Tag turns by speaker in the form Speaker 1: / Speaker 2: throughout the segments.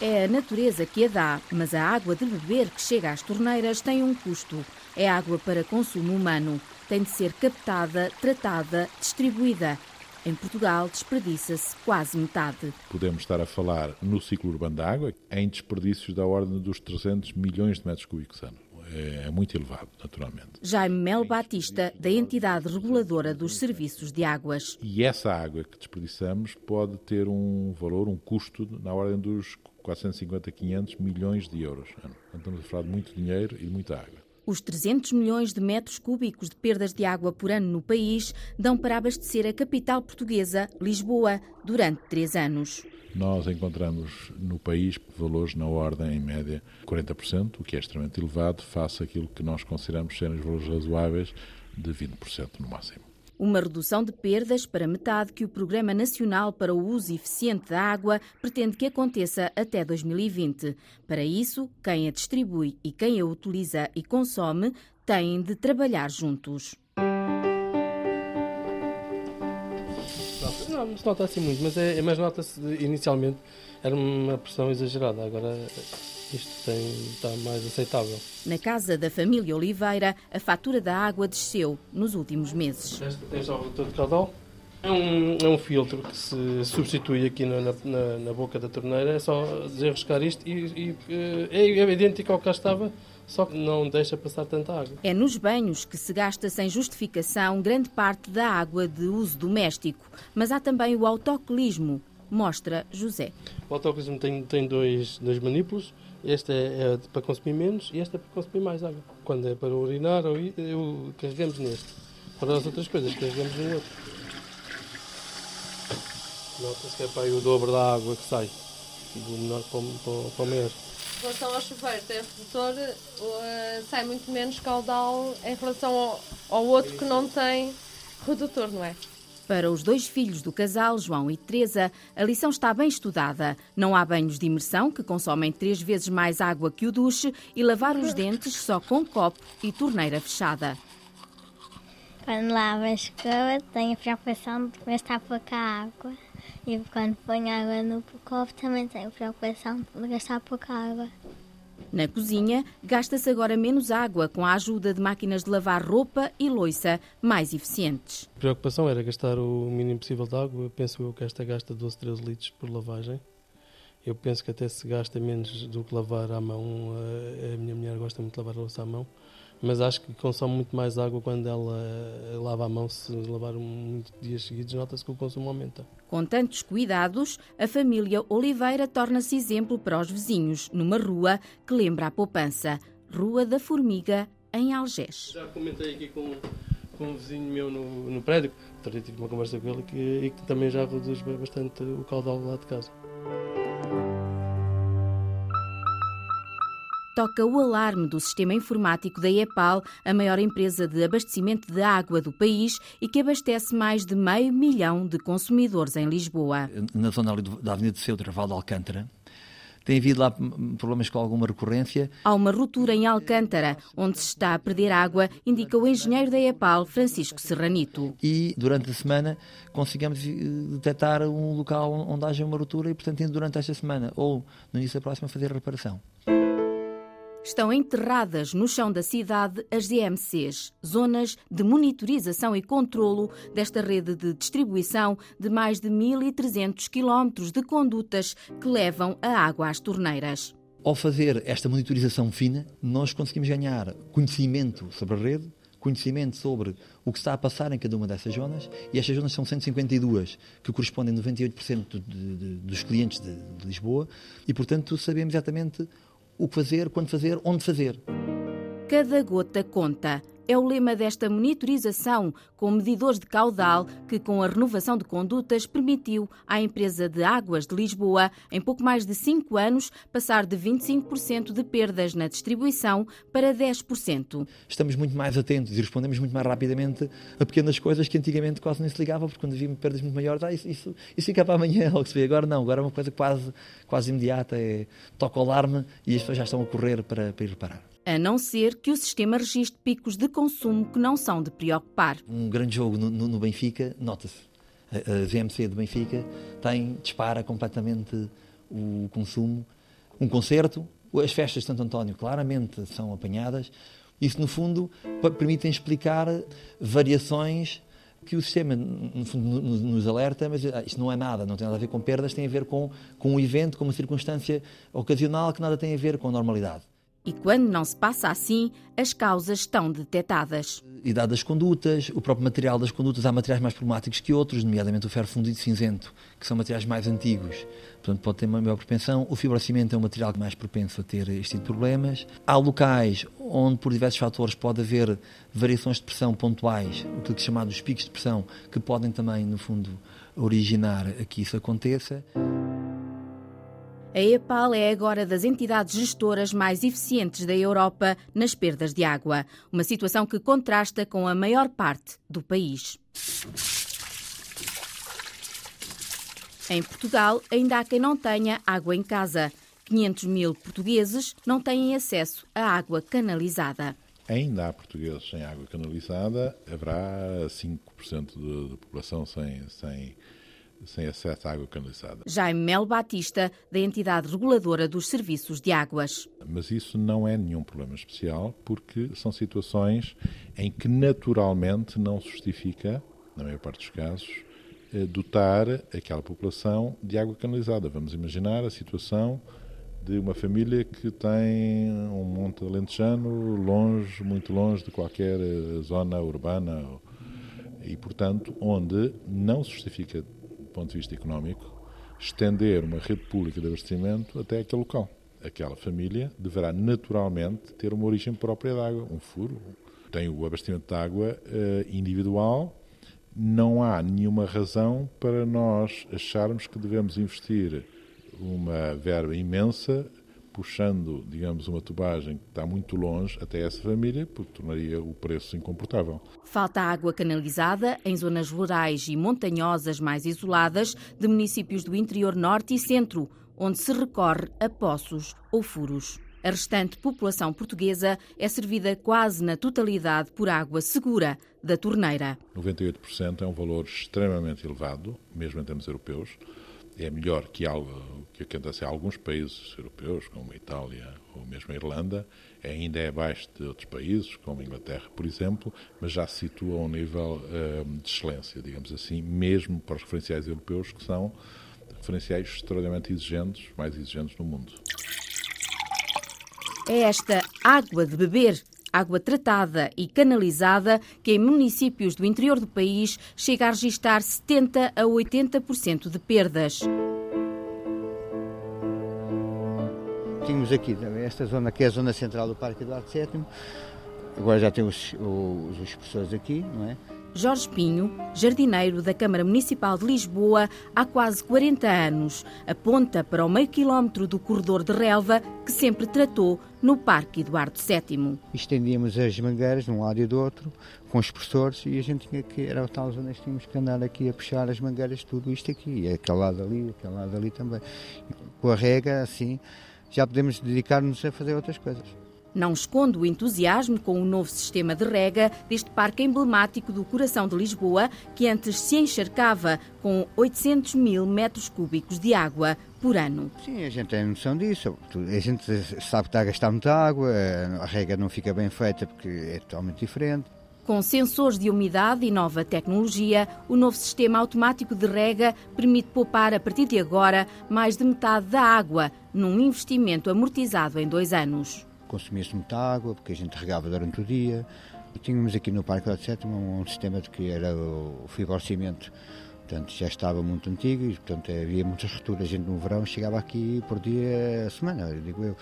Speaker 1: É a natureza que a dá, mas a água de beber que chega às torneiras tem um custo. É água para consumo humano. Tem de ser captada, tratada, distribuída. Em Portugal, desperdiça-se quase metade.
Speaker 2: Podemos estar a falar no ciclo urbano da água em desperdícios da ordem dos 300 milhões de metros cúbicos ano é muito elevado, naturalmente.
Speaker 1: Jaime Mel Batista, da entidade reguladora dos serviços de águas.
Speaker 2: E essa água que desperdiçamos pode ter um valor, um custo na ordem dos 450, 500 milhões de euros. Então, estamos a falar de muito dinheiro e de muita água.
Speaker 1: Os 300 milhões de metros cúbicos de perdas de água por ano no país dão para abastecer a capital portuguesa, Lisboa, durante três anos.
Speaker 2: Nós encontramos no país valores na ordem, em média, 40%, o que é extremamente elevado, face àquilo que nós consideramos serem os valores razoáveis de 20% no máximo.
Speaker 1: Uma redução de perdas para metade que o Programa Nacional para o Uso Eficiente da Água pretende que aconteça até 2020. Para isso, quem a distribui e quem a utiliza e consome têm de trabalhar juntos.
Speaker 3: Não, não se nota assim muito, mas, é, mas nota-se inicialmente era uma pressão exagerada. Agora isto tem, está mais aceitável.
Speaker 1: Na casa da família Oliveira, a fatura da água desceu nos últimos meses.
Speaker 3: Tens o redutor de caudal? É um, é um filtro que se substitui aqui na, na, na boca da torneira. É só desenroscar isto e, e é, é idêntico ao que cá estava, só que não deixa passar tanta água.
Speaker 1: É nos banhos que se gasta sem justificação grande parte da água de uso doméstico, mas há também o autocolismo, mostra José.
Speaker 3: O autocolismo tem, tem dois, dois manípulos este é, é, para consumir menos e este é para consumir mais água. Quando é para urinar, ou eu, carregamos neste. Para as outras coisas, carregamos no outro. Nota-se que é para aí o dobro da água que sai, do menor para o, para o maior.
Speaker 4: Em relação ao chuveiro tem redutor, uh, sai muito menos caudal em relação ao, ao outro que não tem redutor, não é?
Speaker 1: Para os dois filhos do casal, João e Teresa, a lição está bem estudada. Não há banhos de imersão, que consomem três vezes mais água que o duche, e lavar os dentes só com copo e torneira fechada.
Speaker 5: Quando lavo a escova, tenho a preocupação de gastar pouca água. E quando ponho água no copo, também tenho a preocupação de gastar pouca água.
Speaker 1: Na cozinha, gasta-se agora menos água com a ajuda de máquinas de lavar roupa e loiça mais eficientes.
Speaker 3: A preocupação era gastar o mínimo possível de água. Penso eu que esta gasta 12, 13 litros por lavagem. Eu penso que até se gasta menos do que lavar à mão. A minha mulher gosta muito de lavar a louça à mão mas acho que consome muito mais água quando ela lava a mão. Se lavar muitos dias seguidos, nota-se que o consumo aumenta.
Speaker 1: Com tantos cuidados, a família Oliveira torna-se exemplo para os vizinhos, numa rua que lembra a poupança Rua da Formiga, em Algés.
Speaker 3: Já comentei aqui com, com um vizinho meu no, no prédio, tive uma conversa com ele que, e que também já reduz bastante o caudal lá de casa.
Speaker 1: Toca o alarme do sistema informático da EPAL, a maior empresa de abastecimento de água do país e que abastece mais de meio milhão de consumidores em Lisboa.
Speaker 6: Na zona ali da Avenida de Ceuta, Val de Alcântara, tem havido lá problemas com alguma recorrência.
Speaker 1: Há uma ruptura em Alcântara, onde se está a perder água, indica o engenheiro da EPAL, Francisco Serranito.
Speaker 6: E durante a semana conseguimos eh, detectar um local onde haja uma ruptura e, portanto, durante esta semana ou no início da próxima fazer reparação.
Speaker 1: Estão enterradas no chão da cidade as DMCs, zonas de monitorização e controlo desta rede de distribuição de mais de 1.300 quilómetros de condutas que levam a água às torneiras.
Speaker 6: Ao fazer esta monitorização fina, nós conseguimos ganhar conhecimento sobre a rede, conhecimento sobre o que está a passar em cada uma dessas zonas, e estas zonas são 152, que correspondem a 98% de, de, dos clientes de, de Lisboa, e portanto sabemos exatamente o que fazer, quando fazer, onde fazer.
Speaker 1: Cada gota conta é o lema desta monitorização com medidores de caudal que, com a renovação de condutas, permitiu à empresa de Águas de Lisboa, em pouco mais de cinco anos, passar de 25% de perdas na distribuição para 10%.
Speaker 6: Estamos muito mais atentos e respondemos muito mais rapidamente a pequenas coisas que antigamente quase nem se ligava, porque quando havia perdas muito maiores, ah, isso, isso, isso fica para amanhã, logo se vê. Agora não, agora é uma coisa quase, quase imediata, é, toca o alarme e as pessoas já estão a correr para, para ir reparar
Speaker 1: a não ser que o sistema registre picos de consumo que não são de preocupar.
Speaker 6: Um grande jogo no, no, no Benfica, nota-se. A, a VMC do Benfica tem, dispara completamente o consumo um concerto, as festas de Santo António claramente são apanhadas. Isso, no fundo, permitem explicar variações que o sistema nos alerta, mas ah, isto não é nada, não tem nada a ver com perdas, tem a ver com, com um evento, com uma circunstância ocasional que nada tem a ver com a normalidade.
Speaker 1: E quando não se passa assim, as causas estão detectadas.
Speaker 6: Idade das condutas, o próprio material das condutas, há materiais mais problemáticos que outros, nomeadamente o ferro fundido cinzento, que são materiais mais antigos, portanto pode ter uma maior propensão. O fibrocimento é um material mais propenso a ter este tipo de problemas. Há locais onde, por diversos fatores, pode haver variações de pressão pontuais, o que é chamado os picos de pressão, que podem também, no fundo, originar a que isso aconteça.
Speaker 1: A EPAL é agora das entidades gestoras mais eficientes da Europa nas perdas de água, uma situação que contrasta com a maior parte do país. Em Portugal, ainda há quem não tenha água em casa. 500 mil portugueses não têm acesso à água canalizada.
Speaker 2: Ainda há portugueses sem água canalizada, haverá 5% da população sem, sem sem acesso à água canalizada.
Speaker 1: Jaime Mel Batista, da entidade reguladora dos serviços de águas.
Speaker 2: Mas isso não é nenhum problema especial, porque são situações em que naturalmente não se justifica, na maior parte dos casos, eh, dotar aquela população de água canalizada. Vamos imaginar a situação de uma família que tem um monte alentejano longe, muito longe de qualquer eh, zona urbana e, portanto, onde não se justifica ponto de vista económico, estender uma rede pública de abastecimento até aquele local. Aquela família deverá naturalmente ter uma origem própria de água, um furo. Tem o abastecimento de água uh, individual. Não há nenhuma razão para nós acharmos que devemos investir uma verba imensa puxando, digamos, uma tubagem que está muito longe até essa família, porque tornaria o preço incomportável.
Speaker 1: Falta água canalizada em zonas rurais e montanhosas mais isoladas de municípios do interior norte e centro, onde se recorre a poços ou furos. A restante população portuguesa é servida quase na totalidade por água segura da torneira.
Speaker 2: 98% é um valor extremamente elevado, mesmo em termos europeus é melhor que algo que acontece em alguns países europeus, como a Itália ou mesmo a Irlanda, ainda é abaixo de outros países, como a Inglaterra, por exemplo, mas já se situa a um nível uh, de excelência, digamos assim, mesmo para os referenciais europeus, que são referenciais extraordinariamente exigentes, mais exigentes no mundo.
Speaker 1: É esta água de beber água tratada e canalizada, que em municípios do interior do país chega a registrar 70 a 80% de perdas.
Speaker 7: Tínhamos aqui esta zona que é a zona central do Parque Eduardo VII, agora já tem os, os, os aqui, não é?
Speaker 1: Jorge Pinho, jardineiro da Câmara Municipal de Lisboa há quase 40 anos, aponta para o meio quilómetro do corredor de relva que sempre tratou no Parque Eduardo VII.
Speaker 7: Estendíamos as mangueiras de um lado e do outro, com os professores, e a gente tinha que, era o tal zona tínhamos que andar aqui a puxar as mangueiras, tudo isto aqui, e aquele lado ali, aquele lado ali também. Com a rega, assim, já podemos dedicar-nos a fazer outras coisas.
Speaker 1: Não esconde o entusiasmo com o novo sistema de rega deste parque emblemático do coração de Lisboa, que antes se encharcava com 800 mil metros cúbicos de água por ano.
Speaker 7: Sim, a gente tem noção disso. A gente sabe que está a gastar muita água, a rega não fica bem feita porque é totalmente diferente.
Speaker 1: Com sensores de umidade e nova tecnologia, o novo sistema automático de rega permite poupar a partir de agora mais de metade da água, num investimento amortizado em dois anos
Speaker 7: consumia-se muita água, porque a gente regava durante o dia. E tínhamos aqui no Parque da Sétima um, um sistema de que era o fibrocimento, portanto já estava muito antigo e portanto havia muitas rupturas. A gente no verão chegava aqui por dia, semana, digo eu,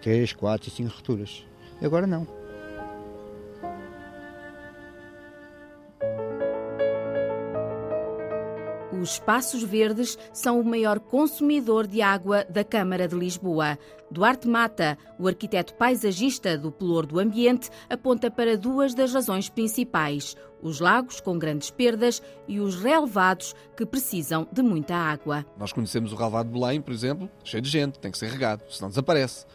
Speaker 7: três, quatro e cinco rupturas. Agora não.
Speaker 1: Os espaços verdes são o maior consumidor de água da Câmara de Lisboa. Duarte Mata, o arquiteto paisagista do Pelour do Ambiente, aponta para duas das razões principais: os lagos com grandes perdas e os relevados que precisam de muita água.
Speaker 8: Nós conhecemos o relevado de Belém, por exemplo, cheio de gente, tem que ser regado, senão desaparece.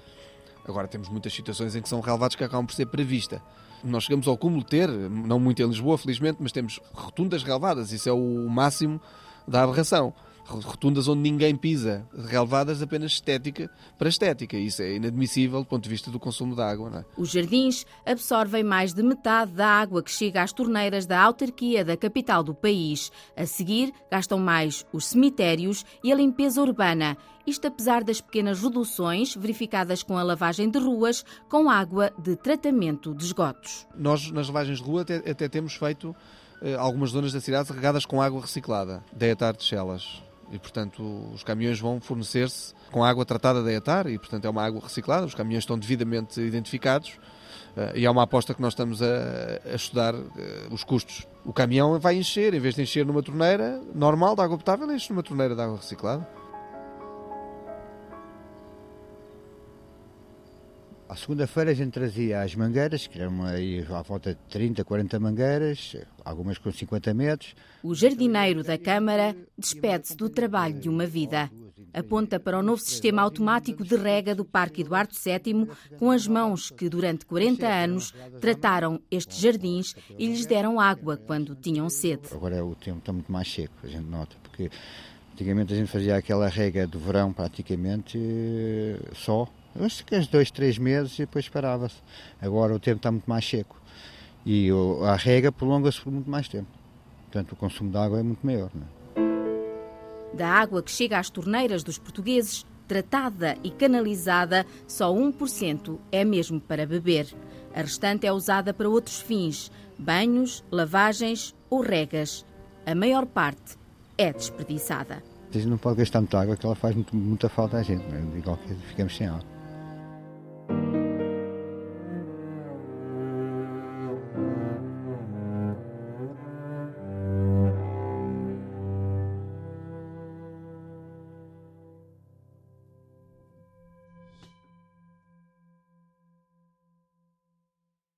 Speaker 8: Agora temos muitas situações em que são relevados que acabam por ser para vista. Nós chegamos ao cúmulo de ter, não muito em Lisboa, felizmente, mas temos rotundas relevadas, isso é o máximo da aberração. rotundas onde ninguém pisa, relevadas apenas estética para estética. Isso é inadmissível do ponto de vista do consumo de água. É?
Speaker 1: Os jardins absorvem mais de metade da água que chega às torneiras da autarquia da capital do país. A seguir, gastam mais os cemitérios e a limpeza urbana. Isto apesar das pequenas reduções verificadas com a lavagem de ruas com água de tratamento de esgotos.
Speaker 8: Nós, nas lavagens de rua, até, até temos feito algumas zonas da cidade regadas com água reciclada, da etar de Chelas e, portanto, os caminhões vão fornecer-se com água tratada da ETAR e, portanto, é uma água reciclada. Os caminhões estão devidamente identificados uh, e é uma aposta que nós estamos a, a estudar uh, os custos. O caminhão vai encher, em vez de encher numa torneira normal de água potável, enche numa torneira de água reciclada.
Speaker 7: À segunda-feira a gente trazia as mangueiras, que eram aí à volta de 30, 40 mangueiras, algumas com 50 metros.
Speaker 1: O jardineiro da Câmara despede-se do trabalho de uma vida. Aponta para o novo sistema automático de rega do Parque Eduardo VII, com as mãos que durante 40 anos trataram estes jardins e lhes deram água quando tinham sede.
Speaker 7: Agora o tempo está muito mais seco, a gente nota, porque antigamente a gente fazia aquela rega do verão praticamente eh, só, uns dois, três meses e depois parava-se. Agora o tempo está muito mais seco e a rega prolonga-se por muito mais tempo. Portanto, o consumo de água é muito maior. É?
Speaker 1: Da água que chega às torneiras dos portugueses, tratada e canalizada, só 1% é mesmo para beber. A restante é usada para outros fins, banhos, lavagens ou regas. A maior parte é desperdiçada.
Speaker 7: A gente não pode gastar muita água, que ela faz muito, muita falta à gente. Né? Igual que ficamos sem água.